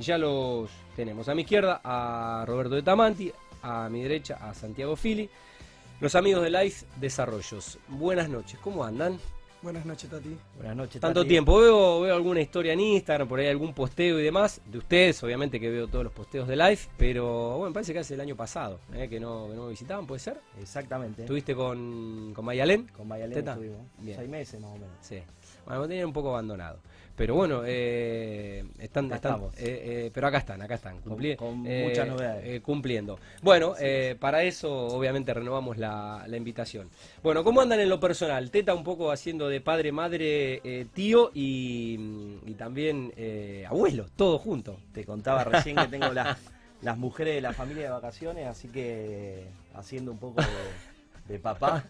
ya los tenemos. A mi izquierda a Roberto de Tamanti, a mi derecha a Santiago Fili. Los amigos de Life Desarrollos. Buenas noches, ¿cómo andan? Buenas noches, Tati. Buenas noches, Tanto Tati. tiempo. Veo, veo alguna historia en Instagram, por ahí algún posteo y demás. De ustedes, obviamente que veo todos los posteos de Life, pero bueno, parece que hace el año pasado, ¿eh? que, no, que no me visitaban, ¿puede ser? Exactamente. ¿Estuviste con, con Mayalén? Con Mayalén estuvimos. Bien. Seis meses más o menos. Sí. Bueno, me tenían un poco abandonado. Pero bueno, eh, están, Acá están estamos. eh, eh, pero acá están, acá están, Con- cumpli- con eh, muchas novedades. cumpliendo. Bueno, para eso obviamente renovamos la, la invitación. Bueno, ¿cómo andan en lo personal? Teta un poco haciendo de padre, madre, tío y, y también abuelo, todo junto. Te contaba recién que tengo las, las mujeres de la familia de vacaciones, así que haciendo un poco de, de papá.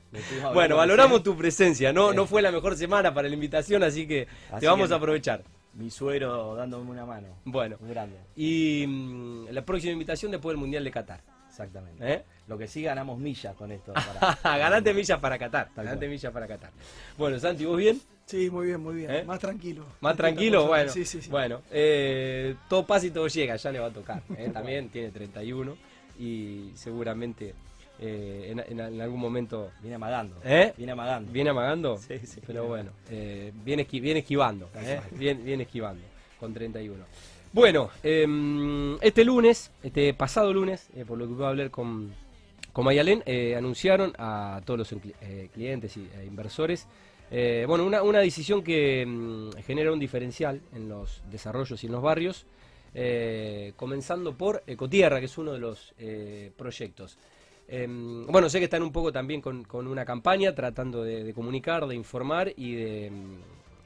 Bueno, valoramos tu presencia, no, no fue la mejor semana para la invitación, así que Así te vamos que- a aprovechar. Mi suegro dándome una mano. Bueno, Muy grande. y mm, la próxima invitación después del Mundial de Qatar. Exactamente. ¿eh? Lo que sí ganamos millas con esto. para- Ganate millas para Qatar. Cual. millas para Qatar. Bueno, Santi, ¿vos bien? Sí, muy bien, muy bien. ¿Eh? Más tranquilo. ¿Más tranquilo? Bueno, Sí, sí, sí. bueno eh, todo pasa y todo llega, ya le va a tocar. ¿eh? También tiene 31 y seguramente eh, en, en- en algún momento... Viene amagando. ¿Eh? Viene amagando. ¿Viene amagando? Sí, sí, Pero bueno, eh, viene, esqui- viene esquivando. ¿eh? Viene, viene esquivando con 31. Bueno, em, este lunes, este pasado lunes, por lo que puedo hablar con, con Mayalén, anunciaron a todos los cli- clientes e inversores, bueno, una, una decisión que mm, genera un diferencial en los desarrollos y en los barrios, comenzando por Ecotierra, que es uno de los proyectos. Em, bueno, sé que están un poco también con, con una campaña tratando de, comunicar, de informar y de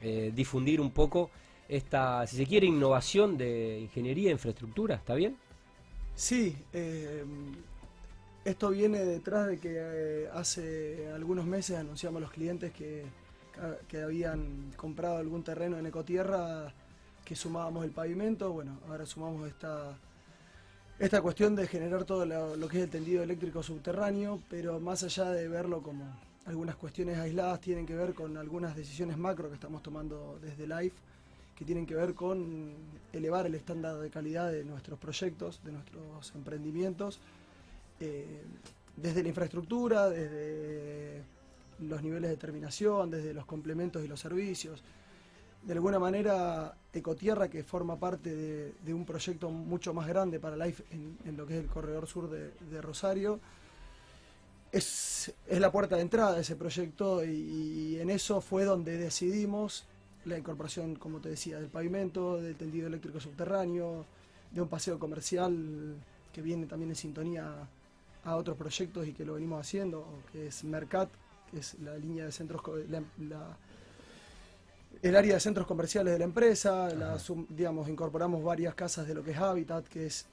eh, difundir un poco esta, si se quiere, innovación de ingeniería e infraestructura, ¿está bien? Sí, eh, esto viene detrás de que eh, hace algunos meses anunciamos a los clientes que, que habían comprado algún terreno en Ecotierra, que sumábamos el pavimento. Bueno, ahora sumamos esta, esta cuestión de generar todo lo, que es el tendido eléctrico subterráneo, pero más allá de verlo como algunas cuestiones aisladas, tienen que ver con algunas decisiones macro que estamos tomando desde LIFE, que tienen que ver con elevar el estándar de calidad de nuestros proyectos, de nuestros emprendimientos, eh, desde la infraestructura, desde los niveles de terminación, desde los complementos y los servicios. De alguna manera, Ecotierra, que forma parte de, un proyecto mucho más grande para Life en, lo que es el corredor sur de, Rosario, es, es la puerta de entrada de ese proyecto y, en eso fue donde decidimos la incorporación, como te decía, del pavimento, del tendido eléctrico subterráneo, de un paseo comercial que viene también en sintonía a otros proyectos y que lo venimos haciendo, que es Mercat, que es la línea de centros, el área de centros comerciales de la empresa, la digamos, incorporamos varias casas de lo que es Habitat, que es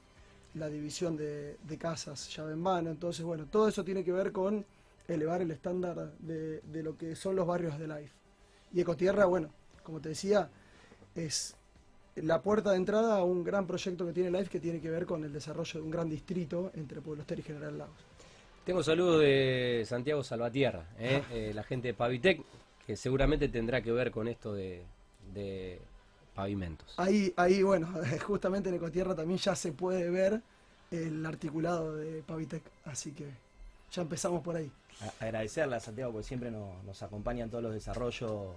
la división de, de casas llave en mano. Entonces, bueno, todo eso tiene que ver con elevar el estándar de, de lo que son los barrios de Life. Y Ecotierra, bueno, como te decía, es la puerta de entrada a un gran proyecto que tiene Life que tiene que ver con el desarrollo de un gran distrito entre Pueblo Ester y General Lagos. Tengo saludos de Santiago Salvatierra, ¿eh? Eh, la gente de Pavitec, que seguramente tendrá que ver con esto de, de pavimentos. Ahí, ahí, bueno, justamente en Ecotierra también ya se puede ver el articulado de Pavitec, así que ya empezamos por ahí. Agradecerle a Santiago porque siempre nos, nos acompaña en todos los desarrollos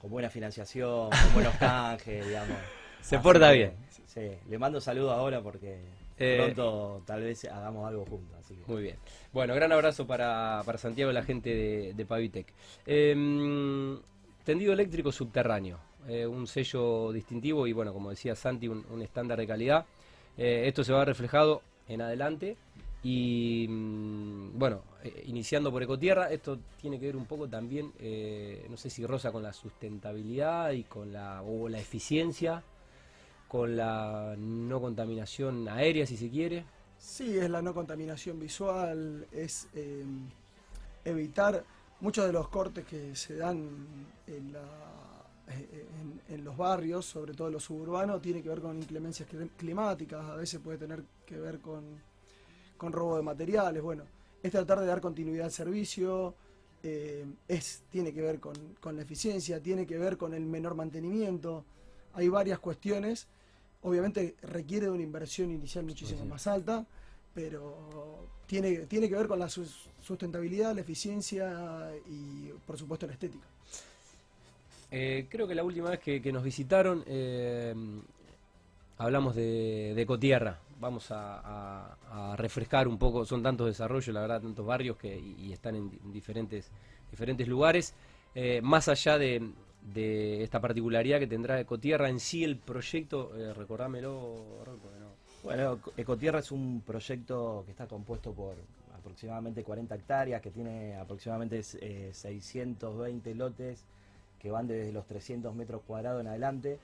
con buena financiación, con buenos canjes, digamos. Se Así porta que, bien. Sí, le mando saludos ahora porque Eh, pronto tal vez hagamos algo juntos. Así que. Muy bien. Bueno, gran abrazo para, para Santiago y la gente de, de Pavitec. Em, tendido eléctrico subterráneo, eh, un sello distintivo y bueno, como decía Santi, un, un estándar de calidad. Eh, esto se va reflejado en adelante y mm, bueno, iniciando por Ecotierra, esto tiene que ver un poco también, no sé si rosa con la sustentabilidad y con la, o la eficiencia, con la no contaminación aérea si se quiere. Sí, es la no contaminación visual, es eh, evitar muchos de los cortes que se dan en, la- en- en los barrios, sobre todo en los suburbanos, tiene que ver con inclemencias clim- climáticas, a veces puede tener que ver con, con robo de materiales. Bueno, es tratar de dar continuidad al servicio, eh, es, tiene que ver con, con la eficiencia, tiene que ver con el menor mantenimiento. Hay varias cuestiones obviamente requiere de una inversión inicial muchísimo Sí. más alta, pero tiene, tiene que ver con la sus- sustentabilidad, la eficiencia y por supuesto la estética. Eh, creo que la última vez que, que nos visitaron eh, hablamos de, de Ecotierra. Vamos a, a- a refrescar un poco, son tantos desarrollos, la verdad, tantos barrios que y, y están en diferentes, diferentes lugares. Eh, más allá de, de esta particularidad que tendrá Ecotierra en sí, el proyecto, eh, recordámelo, no. Bueno, Ecotierra es un proyecto que está compuesto por aproximadamente 40 hectáreas, que tiene aproximadamente eh, 620 lotes que van desde los 300 metros cuadrados en adelante,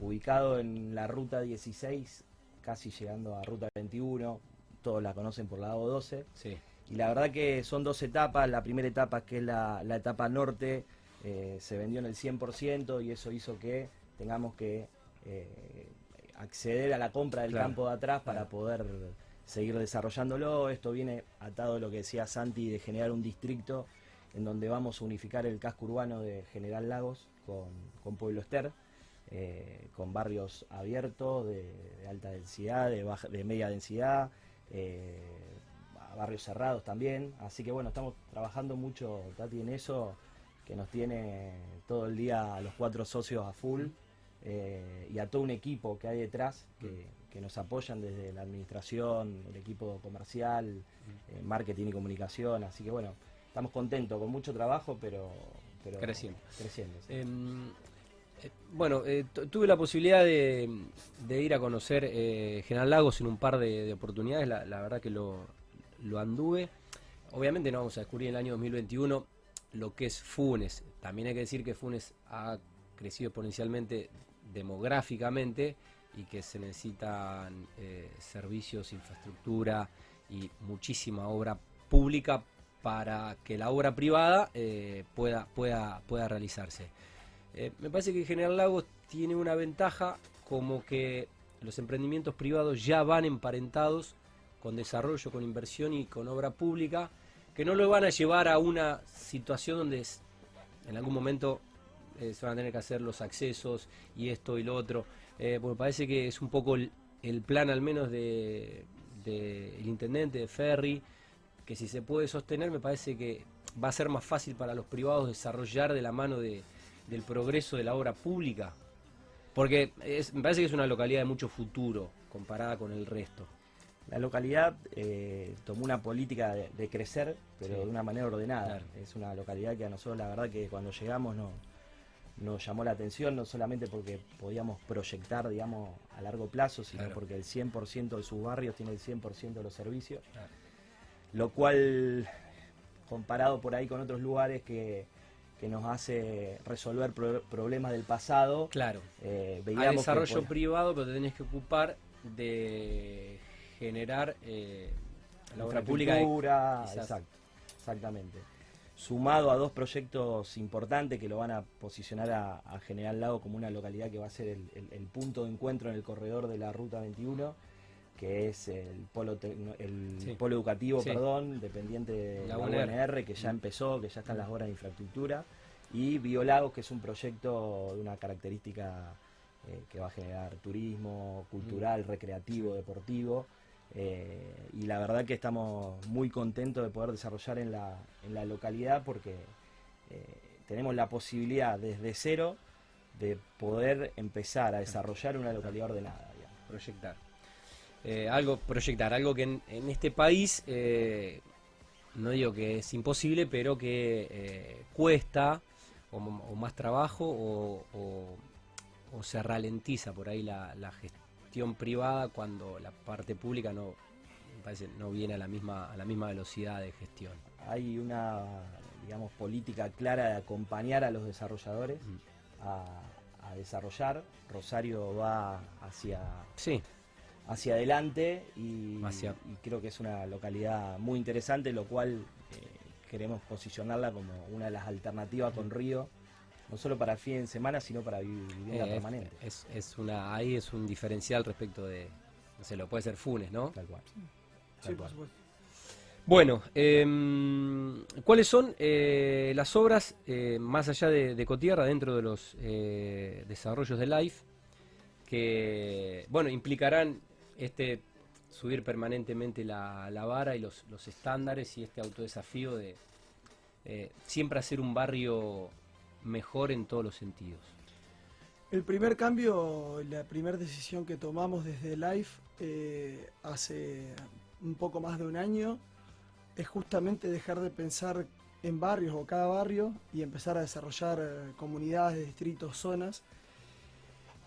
ubicado en la ruta 16, casi llegando a ruta 21, todos la conocen por la O12. Sí, Y la verdad que son dos etapas. La primera etapa, que es la, la etapa norte, eh, se vendió en el 100% y eso hizo que tengamos que eh, acceder a la compra del Claro, campo de atrás para claro. poder seguir desarrollándolo. Esto viene atado a lo que decía Santi de generar un distrito en donde vamos a unificar el casco urbano de General Lagos con, con Pueblo Ester. eh, con barrios abiertos de, de alta densidad, de, baja, de media densidad, eh, barrios cerrados también. Así que bueno, estamos trabajando mucho, Tati, en eso, que nos tiene todo el día a los cuatro socios a full eh, y a todo un equipo que hay detrás que, que nos apoyan desde la administración, el equipo comercial, eh, marketing y comunicación. Así que bueno, estamos contentos, con mucho trabajo, pero, pero Creciendo. creciendo, sí. Em, eh, bueno, tu- tuve la posibilidad de, de ir a conocer General Lagos en un par de, de oportunidades, la, la verdad que lo, lo anduve. Obviamente no vamos a descubrir en el año 2021 lo que es Funes. También hay que decir que Funes ha crecido exponencialmente demográficamente y que se necesitan eh, servicios, infraestructura y muchísima obra pública para que la obra privada eh, pueda, pueda, pueda realizarse. Eh, me parece que General Lagos tiene una ventaja como que los emprendimientos privados ya van emparentados con desarrollo, con inversión y con obra pública, que no lo van a llevar a una situación donde en algún momento eh, se van a tener que hacer los accesos y esto y lo otro. Eh, porque parece que es un poco el, plan al menos de, de el intendente de Ferry, que si se puede sostener me parece que va a ser más fácil para los privados desarrollar de la mano de, del progreso de la obra pública. Porque me parece que es una localidad de mucho futuro comparada con el resto. La localidad eh, tomó una política de, de crecer, pero Sí. de una manera ordenada. Claro. Es una localidad que a nosotros la verdad que cuando llegamos no, nos llamó la atención, no solamente porque podíamos proyectar, digamos, a largo plazo, sino Claro. porque el 100% de sus barrios tiene el 100% de los servicios. Claro. Lo cual, comparado por ahí con otros lugares que, que nos hace resolver pro- problemas del pasado, Claro. eh, Hay veíamos que desarrollo privado, pero te tenés que ocupar de generar eh, la obra pública. de- exacto, exactamente. Sumado a dos proyectos importantes que lo van a posicionar a, a General Lago como una localidad que va a ser el, el- el punto de encuentro en el corredor de la Ruta 21, que es el polo, el Sí. polo educativo, Sí. perdón, dependiente de La UNR. UNR, que ya empezó, que ya están las obras de infraestructura, y Biolagos, que es un proyecto de una característica eh, que va a generar turismo cultural, recreativo, deportivo. Eh, y la verdad que estamos muy contentos de poder desarrollar en la, en la localidad porque eh, tenemos la posibilidad desde cero de poder empezar a desarrollar una localidad ordenada. proyectar. Eh, algo, proyectar, algo que en, este país, no digo que es imposible, pero que cuesta, o, más trabajo, o, se ralentiza por ahí la gestión privada cuando la parte pública no, me parece, no viene a la misma, a la misma velocidad de gestión. Hay una digamos, política clara de acompañar a los desarrolladores Mm. a, a desarrollar. Rosario va hacia, Sí, hacia adelante y, Hacia- y creo que es una localidad muy interesante, lo cual eh, queremos posicionarla como una de las alternativas con Río, no solo para el fin de semana, sino para vi- vivienda eh, permanente. es, es una, ahí es un diferencial respecto de, no sé, lo puede ser Funes, ¿no? Tal cual. Sí, Tal por cual. supuesto. Bueno, em, ¿cuáles son eh, las obras eh, más allá de, de Cotierra dentro de los eh, desarrollos de Life que, bueno, implicarán este subir permanentemente la, la vara y los, los, estándares y este autodesafío de eh, siempre hacer un barrio mejor en todos los sentidos. El primer cambio, la primera decisión que tomamos desde Life eh, hace un poco más de un año es justamente dejar de pensar en barrios o cada barrio y empezar a desarrollar eh, comunidades, distritos, zonas.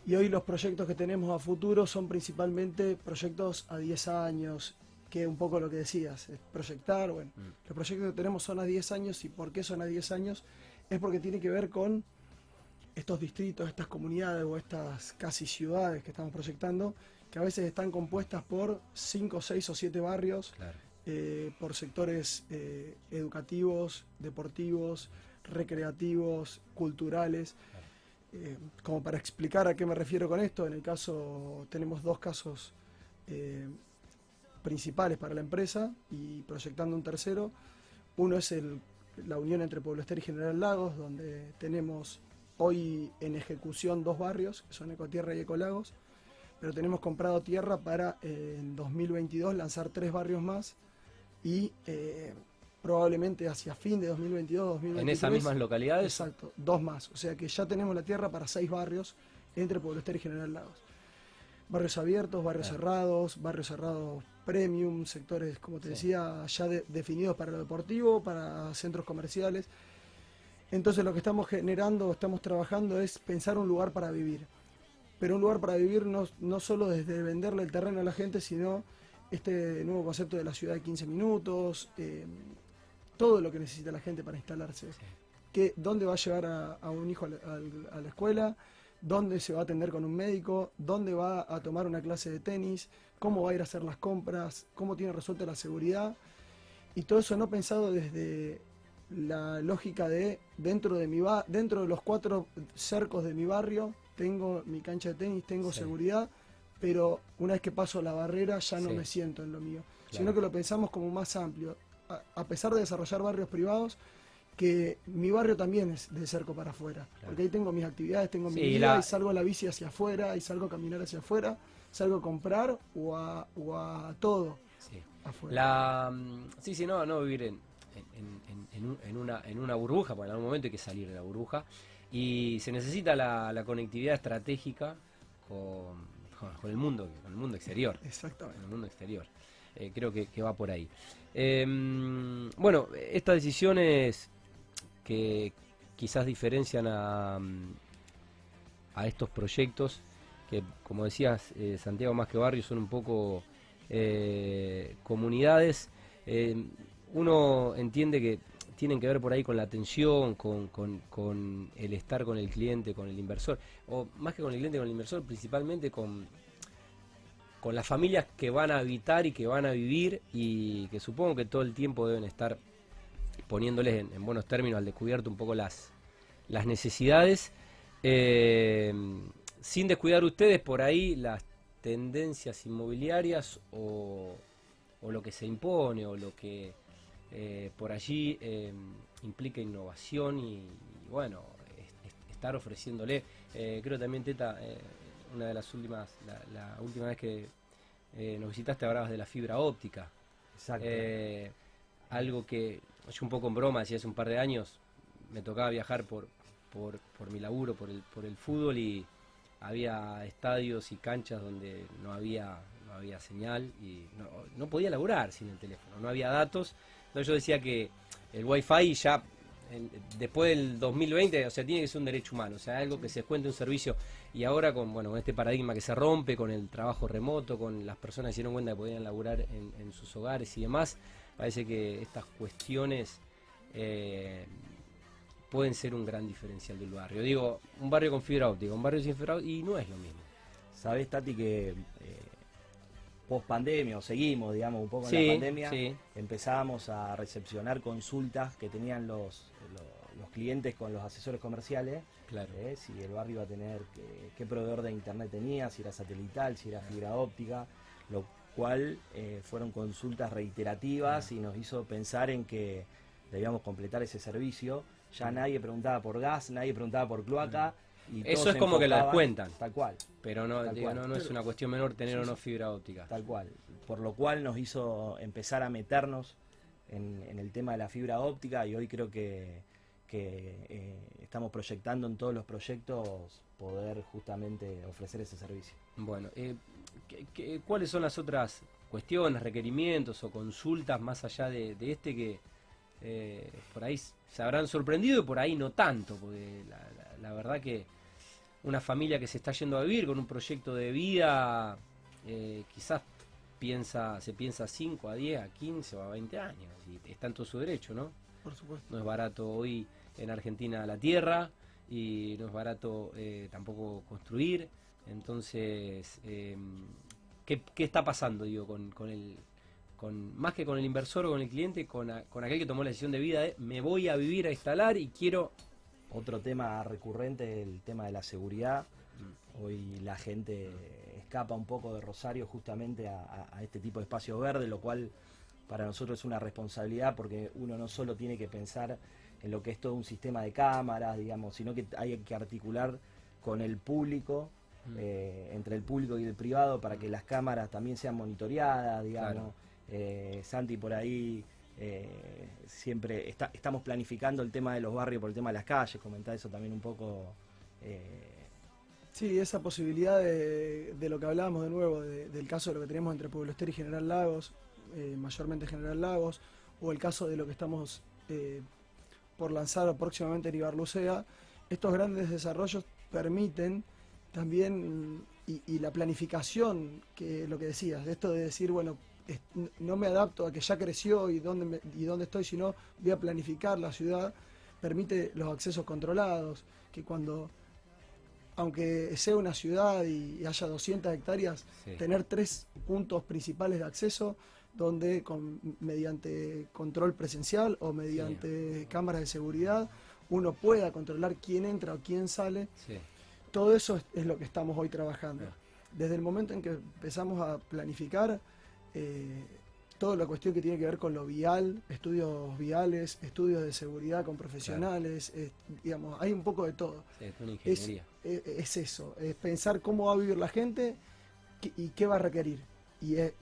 Y hoy los proyectos que tenemos a futuro son principalmente proyectos a 10 años, que un poco lo que decías, es proyectar, bueno, mm. los proyectos que tenemos son a 10 años y por qué son a 10 años es porque tiene que ver con estos distritos, estas comunidades o estas casi ciudades que estamos proyectando, que a veces están compuestas por 5, 6 o 7 barrios, eh, por sectores eh, educativos, deportivos, recreativos, culturales. Eh, como para explicar a qué me refiero con esto, en el caso tenemos dos casos principales para la empresa y proyectando un tercero. Uno es el, la unión entre Pueblo Ester y General Lagos, donde tenemos hoy en ejecución dos barrios, que son Ecotierra y Ecolagos, pero tenemos comprado tierra para en 2022 lanzar tres barrios más y eh, probablemente hacia fin de 2022, 2023. ¿En esas mismas localidades? Exacto, dos más. O sea que ya tenemos la tierra para seis barrios entre Pueblo Ester y General Lagos. Barrios abiertos, barrios cerrados, barrios cerrados premium, sectores, como te decía, ya definidos para lo deportivo, para centros comerciales. Entonces lo que estamos generando, estamos trabajando es pensar un lugar para vivir. Pero un lugar para vivir no, no solo desde venderle el terreno a la gente, sino este nuevo concepto de la ciudad de 15 minutos, eh, todo lo que necesita la gente para instalarse. Que, ¿Dónde va a llevar a, un hijo a la, escuela? ¿Dónde se va a atender con un médico? ¿Dónde va a tomar una clase de tenis? ¿Cómo va a ir a hacer las compras? ¿Cómo tiene resuelta la seguridad? Y todo eso no pensado desde la lógica de dentro de mi dentro de los cuatro cercos de mi barrio tengo mi cancha de tenis, tengo seguridad pero una vez que paso la barrera ya no me siento en lo mío, sino que lo pensamos como más amplio. A, pesar de desarrollar barrios privados, que mi barrio también es de cerco para afuera, porque ahí tengo mis actividades, tengo mi vida y salgo a la bici hacia afuera y salgo a caminar hacia afuera, salgo a comprar o a, o a todo sí. afuera. La, mm, sí, sí, no, no vivir en, en, una, en una burbuja, porque en algún momento hay que salir de la burbuja y se necesita la, la conectividad estratégica con con, el mundo, con el mundo exterior. Exactamente. Con el mundo exterior. Eh, creo que, va por ahí. Em, bueno, estas decisiones que quizás diferencian a, a estos proyectos, que como decías, eh, Santiago más que barrio son un poco eh, comunidades, em, uno entiende que tienen que ver por ahí con la atención, con, con, el estar con el cliente, con el inversor, o más que con el cliente, con el inversor, principalmente con, con las familias que van a habitar y que van a vivir y que supongo que todo el tiempo deben estar poniéndoles en, buenos términos al descubierto un poco las, las necesidades, eh, sin descuidar ustedes por ahí las tendencias inmobiliarias o, o lo que se impone o lo que eh, por allí em, implica innovación y, bueno, estar ofreciéndole. Eh, creo también, Teta, eh, una de las últimas, la, última vez que nos visitaste hablabas de la fibra óptica. Exacto. algo que yo un poco en broma, decía hace un par de años, me tocaba viajar por, por, por mi laburo, por el, por el fútbol y había estadios y canchas donde no había no había señal y no, no podía laburar sin el teléfono, no había datos yo decía que el Wi-Fi ya después del 2020, o sea, tiene que ser un derecho humano, o sea, algo que se cuente un servicio. Y ahora con, bueno, este paradigma que se rompe, con el trabajo remoto, con las personas que se dieron cuenta que podían laburar en, sus hogares y demás, parece que estas cuestiones eh, pueden ser un gran diferencial del barrio. Digo, un barrio con fibra óptica, un barrio sin fibra óptica, y no es lo mismo. Sabes, Tati, que eh, post pandemia, o seguimos, digamos, un poco en la pandemia, empezábamos a recepcionar consultas que tenían los, los, clientes con los asesores comerciales. Claro. ¿eh? si el barrio iba a tener, qué, proveedor de internet tenía, si era satelital, si era fibra óptica, lo cual eh, fueron consultas reiterativas y nos hizo pensar en que debíamos completar ese servicio. Ya nadie preguntaba por gas, nadie preguntaba por cloaca. y Eso es como que lo descuentan. Tal cual. Pero no, Tal digo, cual. no, no es una cuestión menor tener Sí, o no fibra óptica. Tal cual. Por lo cual nos hizo empezar a meternos en, en el tema de la fibra óptica y hoy creo que, que, eh, estamos proyectando en todos los proyectos poder justamente ofrecer ese servicio. Bueno, eh, ¿qué- qué- cuáles son las otras cuestiones, requerimientos o consultas más allá de, de este que eh, por ahí se habrán sorprendido y por ahí no tanto? Porque la, la- la verdad que una familia que se está yendo a vivir con un proyecto de vida, eh, quizás piensa, se piensa a 5, a 10, a 15 o a 20 años. Y está en todo su derecho, ¿no? Por supuesto. No es barato hoy en Argentina la tierra y no es barato eh, tampoco construir. Entonces, eh, ¿qué, qué está pasando digo, con, con el, con, más que con el inversor o con el cliente, con, a- con aquel que tomó la decisión de vida de me voy a vivir a instalar y quiero... Otro tema recurrente es el tema de la seguridad. Mm. Hoy la gente escapa un poco de Rosario justamente a, a- a este tipo de espacio verde, lo cual para nosotros es una responsabilidad porque uno no solo tiene que pensar en lo que es todo un sistema de cámaras, digamos, sino que hay que articular con el público, Mm. eh, entre el público y el privado, para que las cámaras también sean monitoreadas, digamos. Claro. Eh, Santi por ahí eh, siempre está- estamos planificando el tema de los barrios por el tema de las calles, comentar eso también un poco. eh, Sí, esa posibilidad de, de lo que hablábamos de nuevo, de- del caso de lo que tenemos entre Pueblo Ester y General Lagos, eh, mayormente General Lagos, o el caso de lo que estamos eh, por lanzar próximamente en Ibarlucea, estos grandes desarrollos permiten también, y, y la planificación, que lo que decías, de esto de decir, bueno, es- no me adapto a que ya creció y dónde, me- y dónde estoy, sino voy a planificar la ciudad, permite los accesos controlados, que cuando aunque sea una ciudad y haya 200 hectáreas, Sí. tener tres puntos principales de acceso donde con, mediante control presencial o mediante cámaras de seguridad uno pueda controlar quién entra o quién sale. Sí. Todo eso es, es lo que estamos hoy trabajando. Desde el momento en que empezamos a planificar eh, toda la cuestión que tiene que ver con lo vial, estudios viales, estudios de seguridad con profesionales, digamos, hay un poco de todo Sí, es una es, ingeniería. eh, es eso, es pensar cómo va a vivir la gente y qué va a requerir. Y es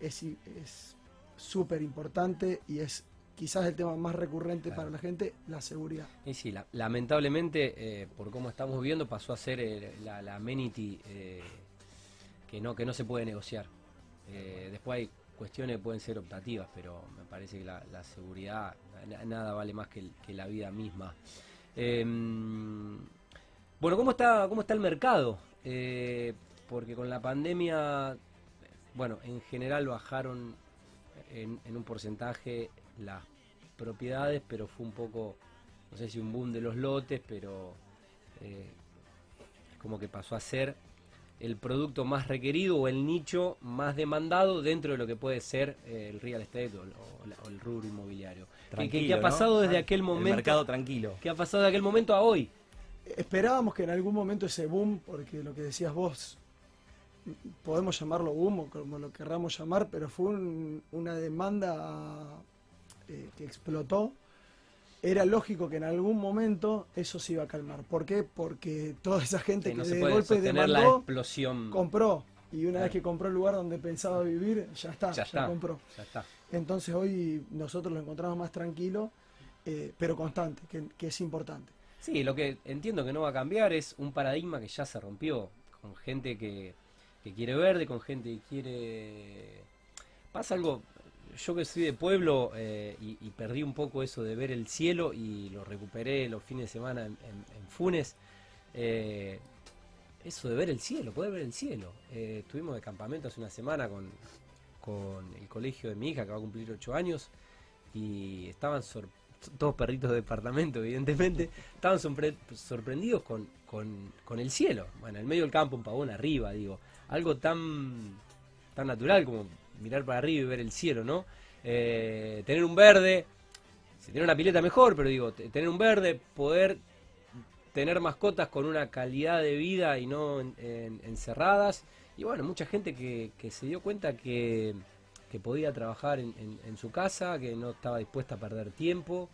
es es súper importante y es quizás el tema más recurrente Claro. para la gente, la seguridad. Y sí, la- lamentablemente, eh, por cómo estamos viviendo, pasó a ser eh, la, la amenity eh, que, no, que no se puede negociar. Después hay cuestiones que pueden ser optativas, pero me parece que la, la seguridad, na- nada vale más que, la vida misma. Em, bueno, ¿cómo está, cómo está el mercado? Porque con la pandemia, bueno, en general bajaron en, en un porcentaje las propiedades, pero fue un poco, no sé si un boom de los lotes, pero eh, es como que pasó a ser el producto más requerido o el nicho más demandado dentro de lo que puede ser eh, el real estate o, o la- o el rubro inmobiliario. ¿Qué- ¿Qué, qué tranquilo, ha ¿no? pasado desde Ah, aquel El momento? mercado tranquilo. ¿Qué ha pasado de aquel momento a hoy? Esperábamos que en algún momento ese boom, porque lo que decías vos, podemos llamarlo boom o como lo querramos llamar, pero fue un- una demanda eh, que explotó. Era lógico que en algún momento eso se iba a calmar. ¿Por qué? Porque toda esa gente Que que no de golpe sostener la demandó, explosión. compró. Y una Claro. vez que compró el lugar donde pensaba vivir, ya está, Ya ya, está. compró. Ya está. Entonces hoy nosotros lo encontramos más tranquilo, eh, pero constante, que, que es importante. Sí, lo que entiendo que no va a cambiar es un paradigma que ya se rompió, con gente que, que quiere verde, con gente que quiere... Pasa algo, yo que soy de pueblo eh, y, perdí un poco eso de ver el cielo y lo recuperé los fines de semana en, Funes, eh, eso de ver el cielo, poder ver el cielo. Eh, estuvimos de campamento hace una semana con, con el colegio de mi hija que va a cumplir ocho años y estaban sor- todos perritos de departamento evidentemente estaban sorpre- sorprendidos con, con, con el cielo bueno en medio del campo un pavón arriba digo algo tan tan natural como mirar para arriba y ver el cielo no Eh, tener un verde si tiene una pileta mejor pero digo te- tener un verde poder tener mascotas con una calidad de vida y no en- en- encerradas. Y bueno mucha gente que, se dio cuenta que que podía trabajar en, en- en su casa, que no estaba dispuesta a perder tiempo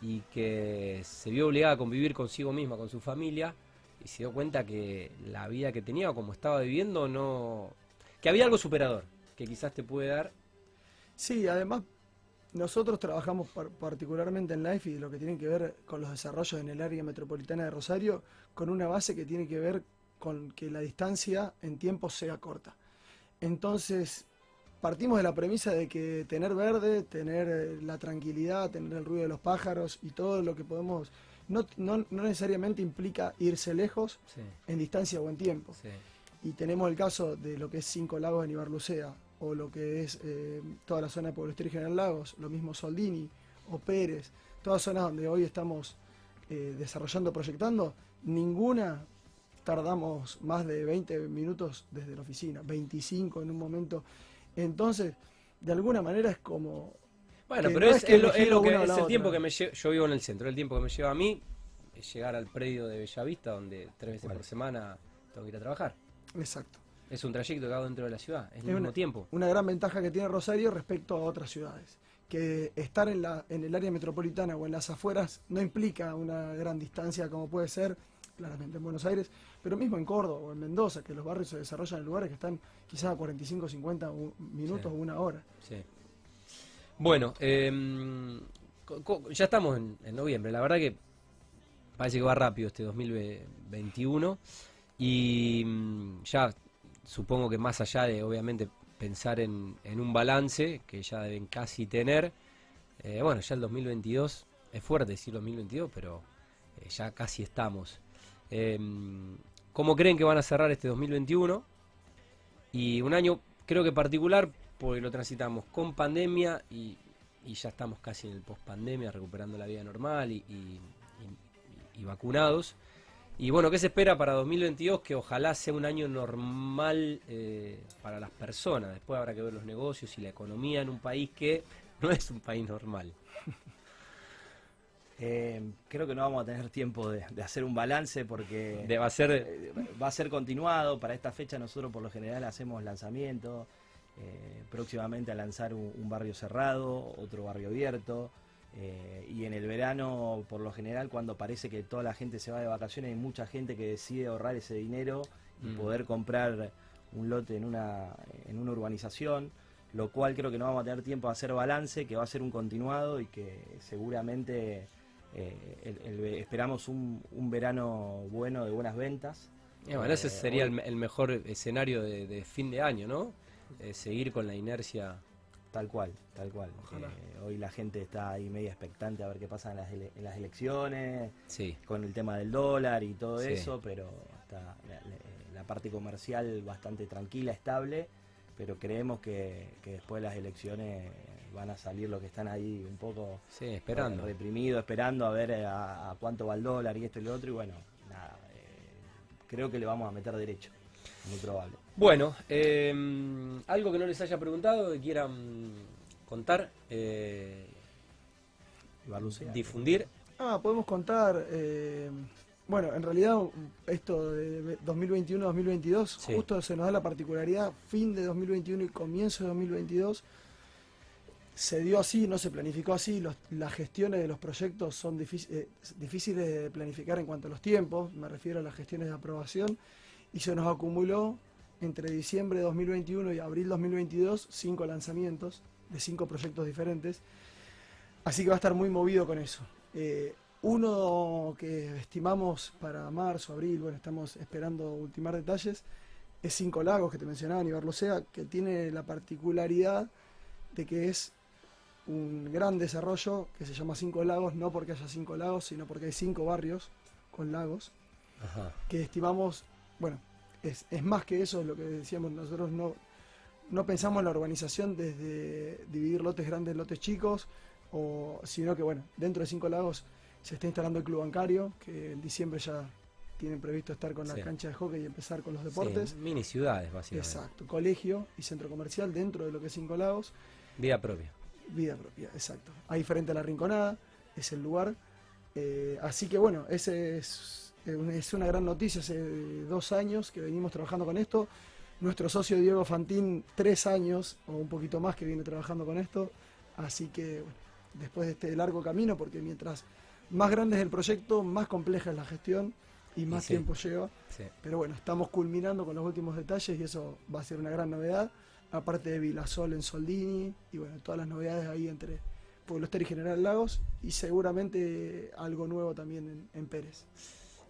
y que se vio obligada a convivir consigo misma, con su familia y se dio cuenta que la vida que tenía o como estaba viviendo no... que había algo superador, que quizás te puede dar. Sí, además nosotros trabajamos particularmente en Life y lo que tiene que ver con los desarrollos en el área metropolitana de Rosario, con una base que tiene que ver con que la distancia en tiempo sea corta. Entonces, partimos de la premisa de que tener verde, tener eh, la tranquilidad, tener el ruido de los pájaros y todo lo que podemos, no, no, necesariamente implica irse lejos en distancia o en tiempo. Y tenemos el caso de lo que es Cinco Lagos en Ibarlucea, o lo que es eh, toda la zona de Pueblo Estero y General Lagos, lo mismo Soldini o Pérez, todas zonas donde hoy estamos eh, desarrollando, proyectando, ninguna tardamos más de 20 minutos desde la oficina, 25 en un momento. Entonces, de alguna manera es como... Bueno, pero es, es, lo, que, es el tiempo que me lleva, yo vivo en el centro, el tiempo que me lleva a mí es llegar al predio de Bellavista, donde tres veces por semana tengo que ir a trabajar. Exacto. Es un trayecto que hago dentro de la ciudad, es el mismo tiempo. Una gran ventaja que tiene Rosario respecto a otras ciudades. Que estar en, la, en el área metropolitana o en las afueras no implica una gran distancia como puede ser claramente en Buenos Aires, pero mismo en Córdoba o en Mendoza, que los barrios se desarrollan en lugares que están quizás a 45, 50 minutos o una hora. Sí. Bueno, em, ya estamos en, noviembre, la verdad que parece que va rápido este 2021 y mm, ya supongo que más allá de obviamente pensar en, un balance que ya deben casi tener, eh, bueno, ya el 2022, es fuerte decir 2022, pero eh, ya casi estamos. Em, ¿Cómo creen que van a cerrar este 2021? Y un año creo que particular porque lo transitamos con pandemia y, ya estamos casi en el post pandemia, recuperando la vida normal y, vacunados. Y bueno, ¿qué se espera para 2022? Que ojalá sea un año normal eh, para las personas. Después habrá que ver los negocios y la economía en un país que no es un país normal. Eh, creo que no vamos a tener tiempo de, hacer un balance porque va, a ser... Eh, va a ser continuado. Para esta fecha nosotros por lo general hacemos lanzamientos. Próximamente a lanzar un, barrio cerrado, otro barrio abierto. Y en el verano, por lo general, cuando parece que toda la gente se va de vacaciones, hay mucha gente que decide ahorrar ese dinero y mm. poder comprar un lote en una, en una urbanización lo cual creo que no vamos a tener tiempo de hacer balance, que va a ser un continuado y que seguramente eh, esperamos un, verano bueno de buenas ventas. bueno, ese eh, sería el, mejor escenario de, fin de año, ¿no? Eh, seguir con la inercia. Tal cual, tal cual. hoy la gente está ahí media expectante a ver qué pasa en las, elecciones, sí. con el tema del dólar y todo eso, pero está la, parte comercial bastante tranquila, estable, pero creemos que, que después de las elecciones van a salir los que están ahí un poco esperando. reprimidos, esperando a ver eh, a, cuánto va el dólar y esto y lo otro, y bueno, nada, eh, creo que le vamos a meter derecho, muy probable. Bueno, em, algo que no les haya preguntado, que quieran contar, eh, difundir. Ah, podemos contar, bueno, en realidad esto de 2021-2022, justo se nos da la particularidad, fin de 2021 y comienzo de 2022 se dio así, no se planificó así, las gestiones de los proyectos son eh, difíciles de planificar en cuanto a los tiempos, me refiero a las gestiones de aprobación, y se nos acumuló entre diciembre de 2021 y abril 2022 cinco lanzamientos de cinco proyectos diferentes, así que va a estar muy movido con eso. Eh, uno que estimamos para marzo, abril, bueno, estamos esperando ultimar detalles, es Cinco Lagos que te mencionaba, Sea, que tiene la particularidad de que es un gran desarrollo que se llama Cinco Lagos, no porque haya cinco lagos, sino porque hay cinco barrios con lagos, que estimamos, bueno, es, más que eso lo que decíamos, nosotros no, no pensamos en la urbanización desde dividir lotes grandes, lotes chicos, o, sino que bueno, dentro de Cinco Lagos se está instalando el club bancario, que en diciembre ya tienen previsto estar con la cancha de hockey y empezar con los deportes. mini ciudades, básicamente. Exacto, colegio y centro comercial dentro de lo que es Cinco Lagos. Vida propia. Vida propia, exacto. Ahí frente a la Rinconada, es el lugar. Eh, así que bueno, ese es, es una gran noticia. Hace dos años que venimos trabajando con esto. Nuestro socio Diego Fantín, tres años o un poquito más que viene trabajando con esto. Así que bueno, después de este largo camino, porque mientras más grande es el proyecto, más compleja es la gestión. y más sí. tiempo lleva. Sí. Pero bueno, estamos culminando con los últimos detalles y eso va a ser una gran novedad. Aparte de Vilasol en Soldini y bueno, todas las novedades ahí entre Pueblo Ester y General Lagos y seguramente algo nuevo también en, en Pérez.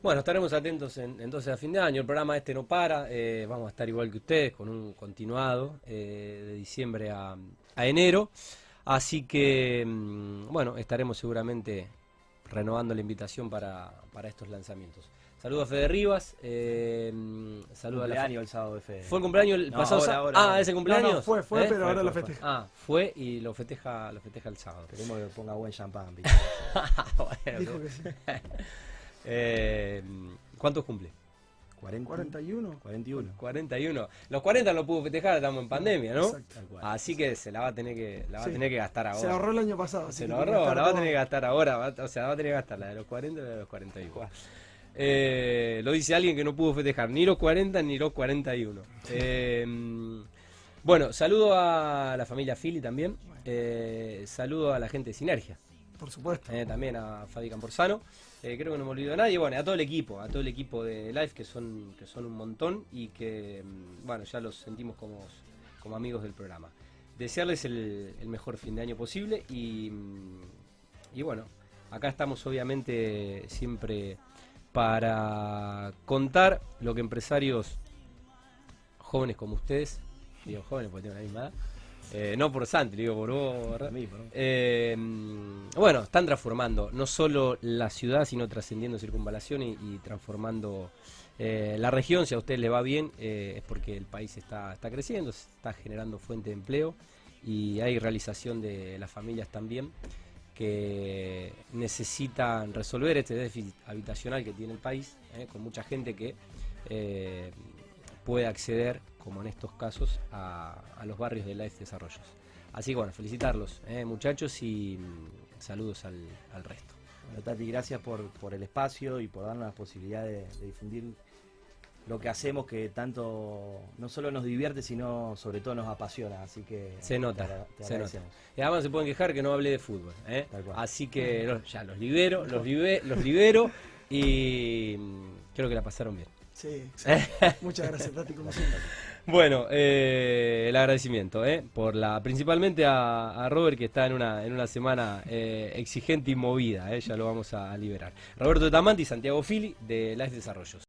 Bueno, estaremos atentos en- entonces a fin de año. El programa este no para. eh, vamos a estar igual que ustedes con un continuado eh, de diciembre a, a enero. Así que, mm, bueno, estaremos seguramente renovando la invitación para, para estos lanzamientos. Saludos a Fede Rivas. Eh, mm, saludos a la Cumpleaños el sábado de Fede. ¿Fue el cumpleaños el No, pasado ahora, Ah, ese cumpleaños. No, no, fue, fue, ¿Eh? pero ahora Fue, lo fue, festeja. Ah, fue y lo festeja, lo festeja el sábado. Queremos que ponga buen champán. Bueno, Dijo que sí. eh, ¿Cuántos cumple? 40, 41. 41. 41. Los 40 no pudo festejar, estamos en pandemia, ¿no? Exacto. Así que se la va a tener que, la va a Sí. tener que gastar ahora. Se ahorró el año pasado. Se lo ahorró, la va a tener que gastar ahora. o sea, la va a tener que gastar la de los 40 y la de los 41. Eh, lo dice alguien que no pudo festejar ni los 40 ni los 41. Eh, bueno, saludo a la familia Philly también. Eh, saludo a la gente de Sinergia. Por supuesto. Eh, también a Fabi Camporzano. Eh, creo que no me olvido de nadie. Bueno, a todo el equipo, a todo el equipo de Live, que son, que son un montón y que, mm, bueno, ya los sentimos como, como amigos del programa. Desearles el, mejor fin de año posible y, mm, y bueno, acá estamos obviamente siempre para contar lo que empresarios jóvenes como ustedes, digo jóvenes porque tienen la misma edad, eh, no por Santi, digo por vos, ¿verdad? Eh, bueno, están transformando no solo la ciudad, sino trascendiendo circunvalación y, transformando eh, la región. Si a usted le va bien, es porque el país está, está creciendo, se está generando fuente de empleo y hay realización de las familias también que necesitan resolver este déficit habitacional que tiene el país, con mucha gente que puede acceder, como en estos casos, a, a los barrios de Life Desarrollos. Así que bueno, felicitarlos, eh, muchachos, y mm, saludos al, al resto. Bueno, Tati, gracias por, por el espacio y por darnos la posibilidad de, de difundir lo que hacemos que tanto no solo nos divierte, sino sobre todo nos apasiona. Así que Se nota, te te se nota. agradecemos. Y además se pueden quejar que no hablé de fútbol. ¿eh? Tal cual. Así que ya los libero, los, libe- los libero y mm, creo que la pasaron bien. Sí. Muchas gracias, Tati, como siempre. Bueno, eh, el agradecimiento, ¿eh? por la, principalmente a, a Robert que está en una, en una semana eh, exigente y movida, ¿eh? ya lo vamos a, liberar. Roberto Tamanti Santiago Fili de Life Desarrollos.